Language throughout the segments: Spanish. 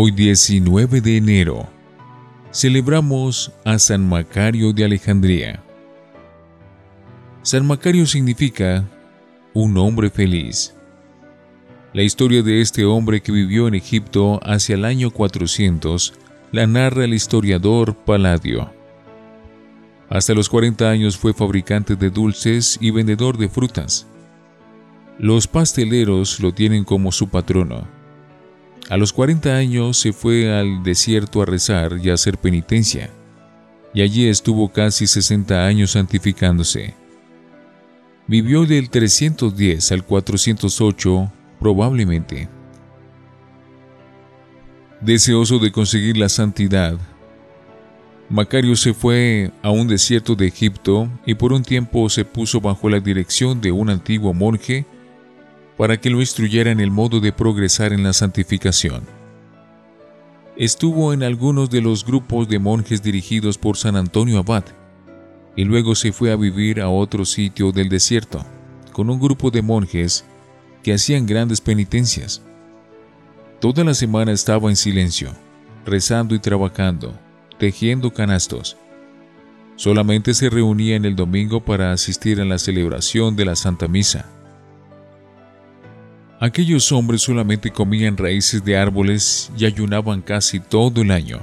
Hoy 19 de enero celebramos a San Macario de Alejandría. San Macario significa un hombre feliz. La historia de este hombre que vivió en Egipto hacia el año 400 la narra el historiador Paladio. Hasta los 40 años fue fabricante de dulces y vendedor de frutas. Los pasteleros lo tienen como su patrono a los 40 años se fue al desierto a rezar y a hacer penitencia, y allí estuvo casi 60 años santificándose. Vivió del 310 al 408 probablemente. Deseoso de conseguir la santidad, Macario se fue a un desierto de Egipto y por un tiempo se puso bajo la dirección de un antiguo monje para que lo instruyera en el modo de progresar en la santificación. Estuvo en algunos de los grupos de monjes dirigidos por San Antonio Abad, y luego se fue a vivir a otro sitio del desierto, con un grupo de monjes que hacían grandes penitencias. Toda la semana estaba en silencio, rezando y trabajando, tejiendo canastos. Solamente se reunía en el domingo para asistir a la celebración de la Santa Misa. Aquellos hombres solamente comían raíces de árboles y ayunaban casi todo el año,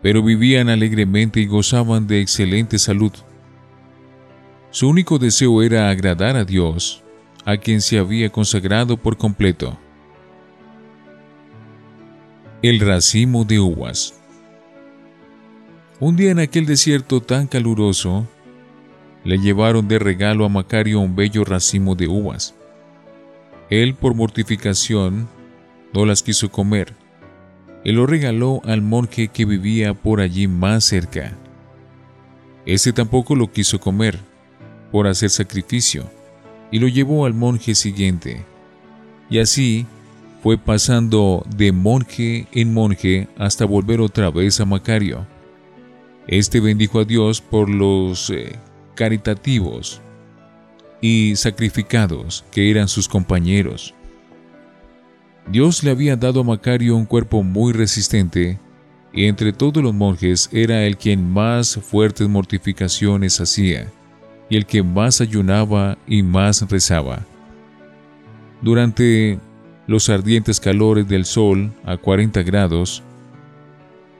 pero vivían alegremente y gozaban de excelente salud. Su único deseo era agradar a Dios, a quien se había consagrado por completo. El racimo de uvas. Un día en aquel desierto tan caluroso, le llevaron de regalo a Macario un bello racimo de uvas. Él, por mortificación, no las quiso comer y lo regaló al monje que vivía por allí más cerca. Ese tampoco lo quiso comer, por hacer sacrificio, y lo llevó al monje siguiente. Y así fue pasando de monje en monje hasta volver otra vez a Macario. Este bendijo a Dios por los eh, caritativos y sacrificados que eran sus compañeros. Dios le había dado a Macario un cuerpo muy resistente, y entre todos los monjes era el quien más fuertes mortificaciones hacía, y el que más ayunaba y más rezaba. Durante los ardientes calores del sol a 40 grados,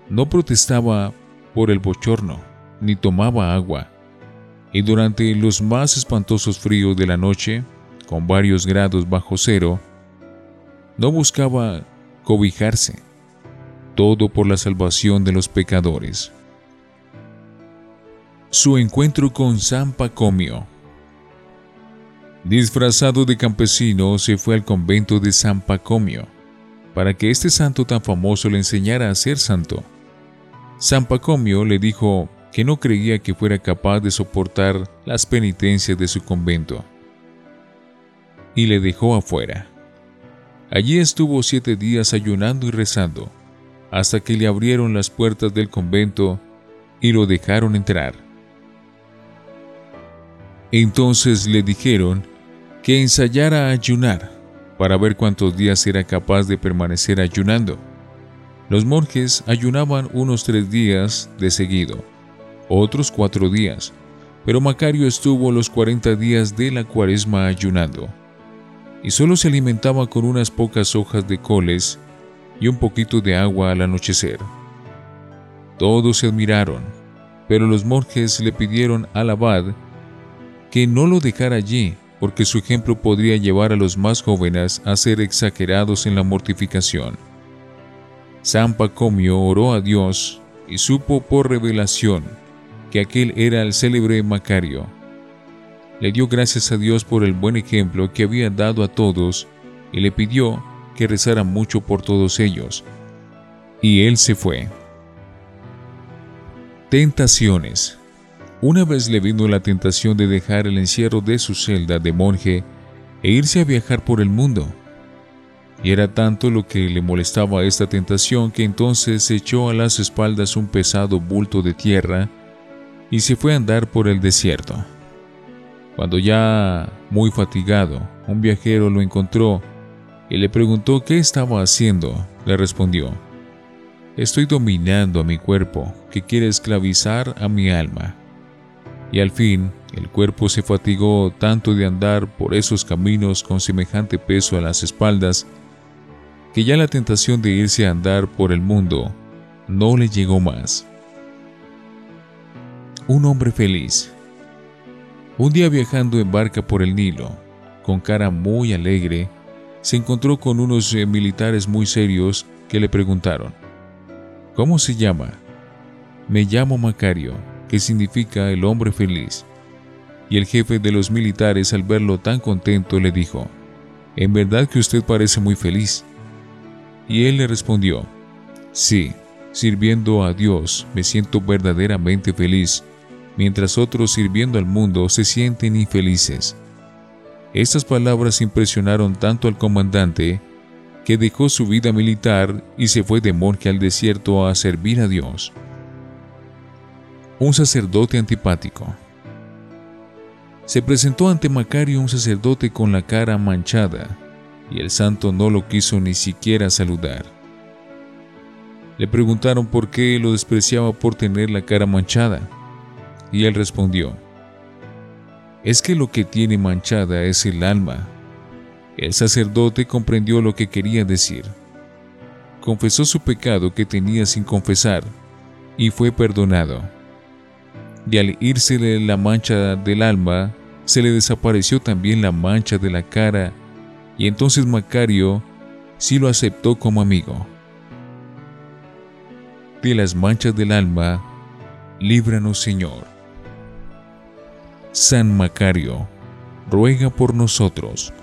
no protestaba por el bochorno, ni tomaba agua y durante los más espantosos fríos de la noche, con varios grados bajo cero, no buscaba cobijarse, todo por la salvación de los pecadores. Su encuentro con San Pacomio. Disfrazado de campesino, se fue al convento de San Pacomio, para que este santo tan famoso le enseñara a ser santo. San Pacomio le dijo que no creía que fuera capaz de soportar las penitencias de su convento. Y le dejó afuera. Allí estuvo siete días ayunando y rezando, hasta que le abrieron las puertas del convento y lo dejaron entrar. Entonces le dijeron que ensayara a ayunar para ver cuántos días era capaz de permanecer ayunando. Los monjes ayunaban unos tres días de seguido otros cuatro días, pero Macario estuvo los cuarenta días de la cuaresma ayunando, y solo se alimentaba con unas pocas hojas de coles y un poquito de agua al anochecer. Todos se admiraron, pero los monjes le pidieron al abad que no lo dejara allí, porque su ejemplo podría llevar a los más jóvenes a ser exagerados en la mortificación. San Pacomio oró a Dios y supo por revelación que aquel era el célebre Macario. Le dio gracias a Dios por el buen ejemplo que había dado a todos y le pidió que rezara mucho por todos ellos. Y él se fue. Tentaciones. Una vez le vino la tentación de dejar el encierro de su celda de monje e irse a viajar por el mundo. Y era tanto lo que le molestaba esta tentación que entonces echó a las espaldas un pesado bulto de tierra y se fue a andar por el desierto. Cuando ya muy fatigado, un viajero lo encontró y le preguntó qué estaba haciendo. Le respondió, Estoy dominando a mi cuerpo, que quiere esclavizar a mi alma. Y al fin, el cuerpo se fatigó tanto de andar por esos caminos con semejante peso a las espaldas, que ya la tentación de irse a andar por el mundo no le llegó más. Un hombre feliz. Un día viajando en barca por el Nilo, con cara muy alegre, se encontró con unos eh, militares muy serios que le preguntaron, ¿Cómo se llama? Me llamo Macario, que significa el hombre feliz. Y el jefe de los militares al verlo tan contento le dijo, En verdad que usted parece muy feliz. Y él le respondió, Sí, sirviendo a Dios me siento verdaderamente feliz, mientras otros sirviendo al mundo se sienten infelices. Estas palabras impresionaron tanto al comandante que dejó su vida militar y se fue de monje al desierto a servir a Dios. Un sacerdote antipático. Se presentó ante Macario un sacerdote con la cara manchada, y el santo no lo quiso ni siquiera saludar. Le preguntaron por qué lo despreciaba por tener la cara manchada, y él respondió, es que lo que tiene manchada es el alma. El sacerdote comprendió lo que quería decir. Confesó su pecado que tenía sin confesar y fue perdonado. Y al írsele la mancha del alma, se le desapareció también la mancha de la cara, y entonces Macario sí lo aceptó como amigo. De las manchas del alma, líbranos Señor. San Macario, ruega por nosotros.